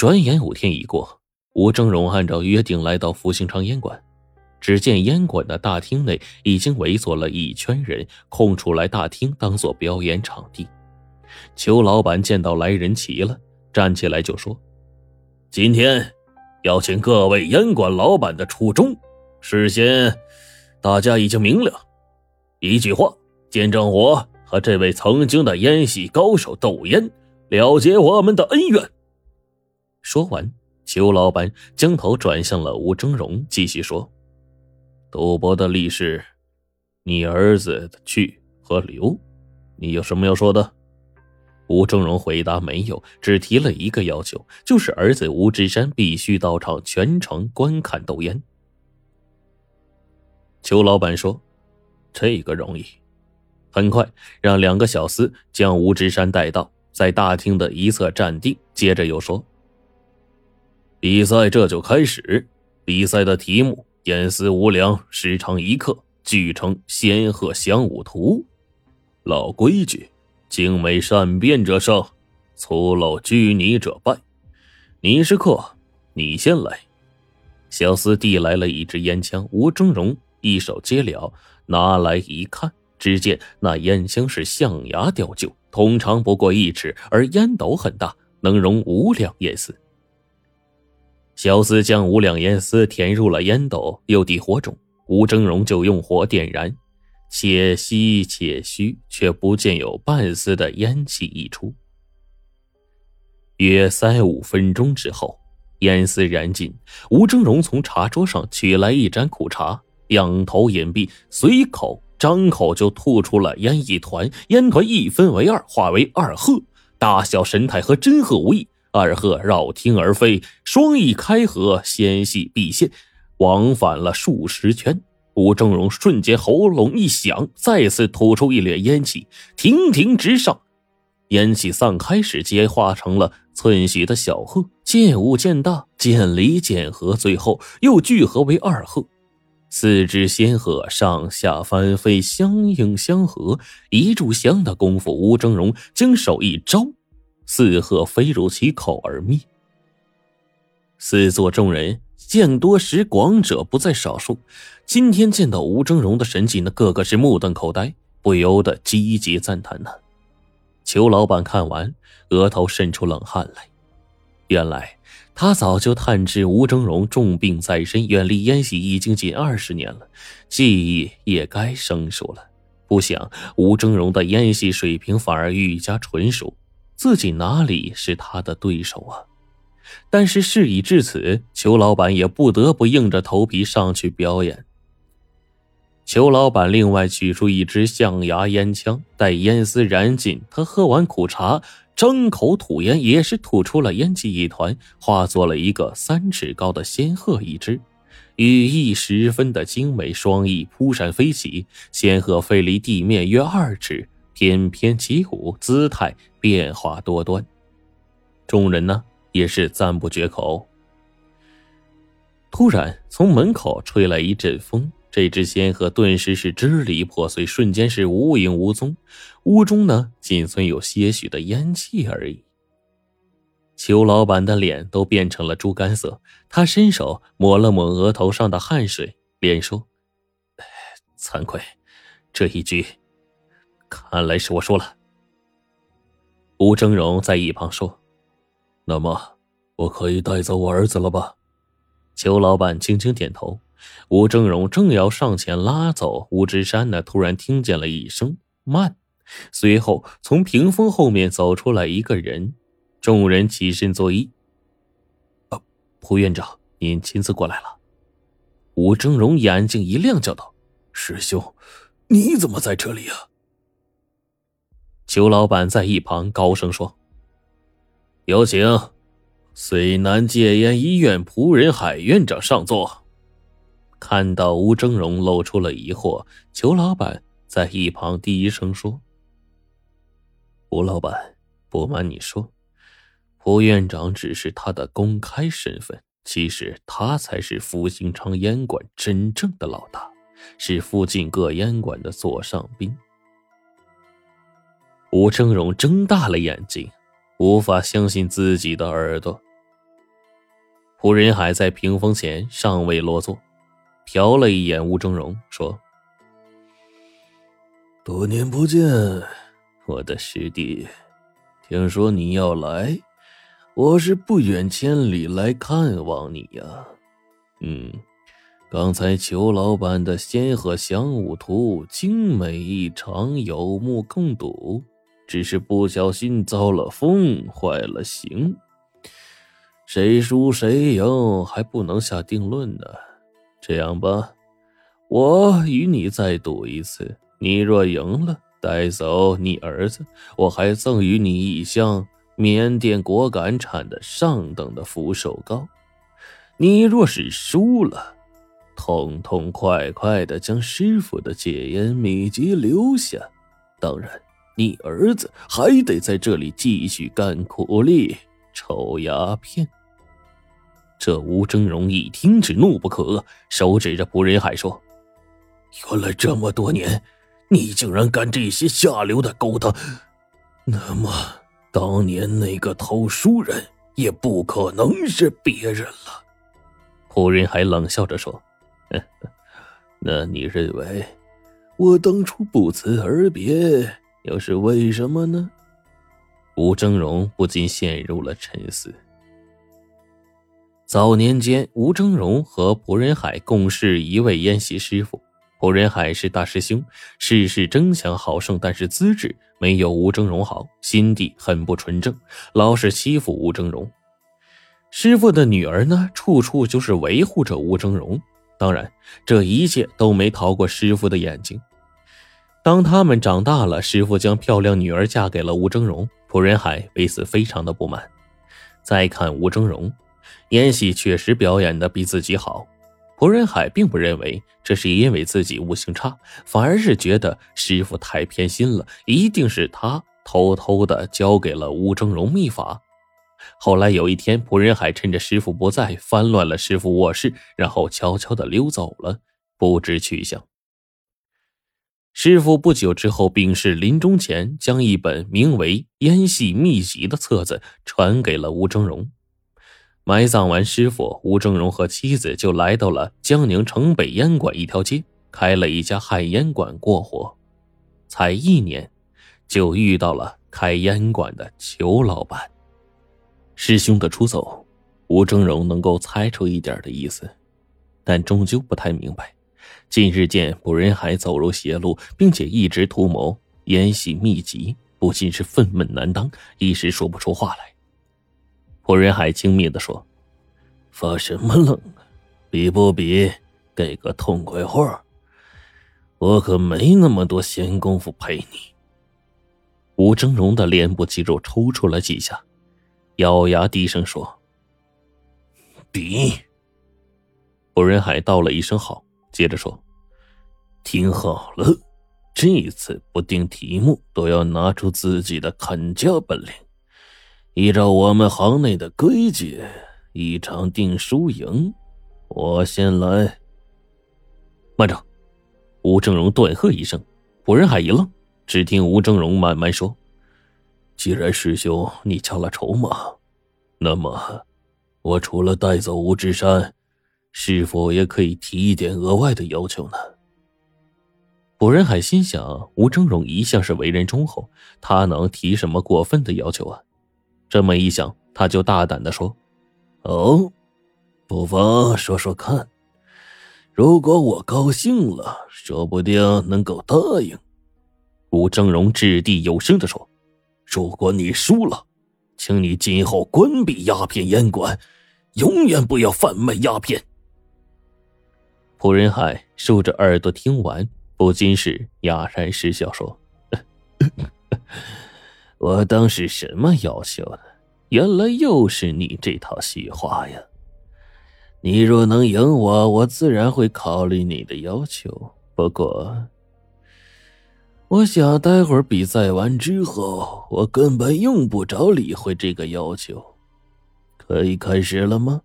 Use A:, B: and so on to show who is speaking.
A: 转眼五天已过，吴峥嵘按照约定来到福兴昌烟馆。只见烟馆的大厅内已经围坐了一圈人，空出来大厅当做表演场地。裘老板见到来人齐了，站起来就说：“
B: 今天要请各位烟馆老板的初衷，事先大家已经明了。一句话，见证我和这位曾经的烟系高手斗烟，了结我们的恩怨。”
A: 说完，裘老板将头转向了吴峥嵘，继续说。
B: 赌博的历史，你儿子的去和留，你有什么要说的？
A: 吴峥嵘回答没有，只提了一个要求，就是儿子吴志山必须到场全程观看斗烟。裘老板说：“这个容易。”很快让两个小厮将吴志山带到，在大厅的一侧站定，接着又说：“
B: 比赛这就开始，比赛的题目。”烟丝无量，时长一刻，据称仙鹤降五图。老规矩，精美善变者胜，粗陋拘泥者败。你是客，你先来。
A: 小厮递来了一支烟枪，吴峥嵘一手接了，拿来一看，只见那烟枪是象牙雕就，通常不过一尺，而烟斗很大，能容五两烟丝。小厮将五两烟丝填入了烟斗，又递火种，吴峥嵘就用火点燃，且吸且虚，却不见有半丝的烟气溢出。约三五分钟之后，烟丝燃尽，吴峥嵘从茶桌上取来一盏苦茶，仰头饮毕，随口张口就吐出了烟一团，烟团一分为二，化为二鹤，大小神态和真鹤无异。二鹤绕厅而飞，双翼开合，纤细毕现，往返了数十圈。吴峥嵘瞬间喉咙一响，再次吐出一缕烟气，亭亭直上。烟气散开时，皆化成了寸许的小鹤，渐无渐大，渐离渐合，最后又聚合为二鹤。四只仙鹤上下翻飞，相应相合。一炷香的功夫，吴峥嵘将手一招。四鹤飞入其口而灭。四座众人见多识广者不在少数，今天见到吴峥嵘的神迹，那个个是目瞪口呆，不由得积极赞叹呢。裘老板看完，额头渗出冷汗来。原来他早就探知吴峥嵘重病在身，远离烟习已经近二十年了，技艺也该生疏了。不想吴峥嵘的烟习水平反而愈加纯熟。自己哪里是他的对手啊？但是事已至此，裘老板也不得不硬着头皮上去表演。裘老板另外取出一支象牙烟枪，待烟丝燃尽，他喝完苦茶，张口吐烟，也是吐出了烟气一团，化作了一个三尺高的仙鹤一只，羽翼十分的精美，双翼扑闪飞起，仙鹤飞离地面约二尺。翩翩起舞，姿态变化多端，众人呢也是赞不绝口。突然，从门口吹来一阵风，这只仙鹤顿时是支离破碎，瞬间是无影无踪，屋中呢仅存有些许的烟气而已。裘老板的脸都变成了猪肝色，他伸手抹了抹额头上的汗水，连说：“惭愧，这一局。”看来是我输了。吴峥嵘在一旁说：“
B: 那么，我可以带走我儿子了吧？”
A: 裘老板轻轻点头。吴峥嵘正要上前拉走吴志山呢，突然听见了一声“慢”，随后从屏风后面走出来一个人。众人起身作揖。
C: 啊，蒲院长，您亲自过来了。
A: 吴峥嵘眼睛一亮，叫道：“
B: 师兄，你怎么在这里啊？”
A: 裘老板在一旁高声说：“
B: 有请绥南戒烟医院仆人海院长上座。”
A: 看到吴峥嵘露出了疑惑，裘老板在一旁低声说：“
C: 吴老板，不瞒你说，蒲院长只是他的公开身份，其实他才是福兴昌烟馆真正的老大，是附近各烟馆的座上宾。”
A: 吴峥嵘睁大了眼睛，无法相信自己的耳朵。胡仁海在屏风前尚未落座，瞟了一眼吴峥嵘，说：“
B: 多年不见，我的师弟，听说你要来，我是不远千里来看望你呀。嗯，刚才裘老板的仙鹤翔舞图精美异常，有目共睹，只是不小心遭了风，坏了形。”谁输谁赢还不能下定论呢。这样吧，我与你再赌一次。你若赢了，带走你儿子，我还赠予你一箱缅甸果敢产的上等的福寿膏。你若是输了，痛痛快快的将师傅的戒烟秘籍留下。当然，你儿子还得在这里继续干苦力，抽鸦片。
A: 这吴峥嵘一听，只怒不可遏，手指着朴仁海说：“
B: 原来这么多年，你竟然干这些下流的勾当！那么，当年那个偷书人也不可能是别人了。”
A: 朴仁海冷笑着说：“
B: 那你认为，我当初不辞而别，又是为什么呢？”
A: 吴峥嵘不禁陷入了沉思。早年间，吴峥嵘和朴仁海共事一位宴席师傅。朴仁海是大师兄，事事争强好胜，但是资质没有吴峥嵘好，心地很不纯正，老是欺负吴峥嵘。师傅的女儿呢，处处就是维护着吴峥嵘。当然，这一切都没逃过师傅的眼睛。当他们长大了，师傅将漂亮女儿嫁给了吴峥嵘，朴仁海为此非常的不满。再看吴峥嵘。演戏确实表演的比自己好，朴仁海并不认为这是因为自己悟性差，反而是觉得师傅太偏心了，一定是他偷偷的教给了吴峥嵘秘法。后来有一天，朴仁海趁着师傅不在，翻乱了师傅卧室，然后悄悄的溜走了，不知去向。师傅不久之后病逝，临终前将一本名为《烟戏秘籍》的册子传给了吴峥嵘。埋葬完师傅，吴峥嵘和妻子就来到了江宁城北烟馆一条街，开了一家旱烟馆过活。才一年，就遇到了开烟馆的裘老板。师兄的出走，吴峥嵘能够猜出一点的意思，但终究不太明白。近日见卜仁海走入邪路，并且一直图谋烟系秘籍，不禁是愤懑难当，一时说不出话来。朴仁海轻蔑的说：“
B: 发什么愣啊？比不比？给个痛快话！我可没那么多闲工夫陪你。”
A: 吴峥嵘的脸部肌肉抽搐了几下，咬牙低声说：“
B: 比。”
A: 朴仁海道了一声好，接着说：“
B: 听好了，这次不定题目都要拿出自己的看家本领。”依照我们行内的规矩，一场定输赢。我先来。
A: 慢着！吴正荣断喝一声。朴仁海一愣，只听吴正荣慢慢说：“
B: 既然师兄你交了筹码，那么我除了带走吴志山，是否也可以提一点额外的要求呢？”
A: 朴仁海心想：吴峥嵘一向是为人忠厚，他能提什么过分的要求啊？这么一想，他就大胆的说：“
B: 哦，不妨说说看。如果我高兴了，说不定能够答应。”
A: 吴峥嵘掷地有声的说：“
B: 如果你输了，请你今后关闭鸦片烟馆，永远不要贩卖鸦片。”
A: 朴仁海竖着耳朵听完，不禁是哑然失笑，说。
B: 我当是什么要求呢？原来又是你这套戏话呀！你若能赢我，我自然会考虑你的要求。不过，我想待会儿比赛完之后，我根本用不着理会这个要求。可以开始了吗？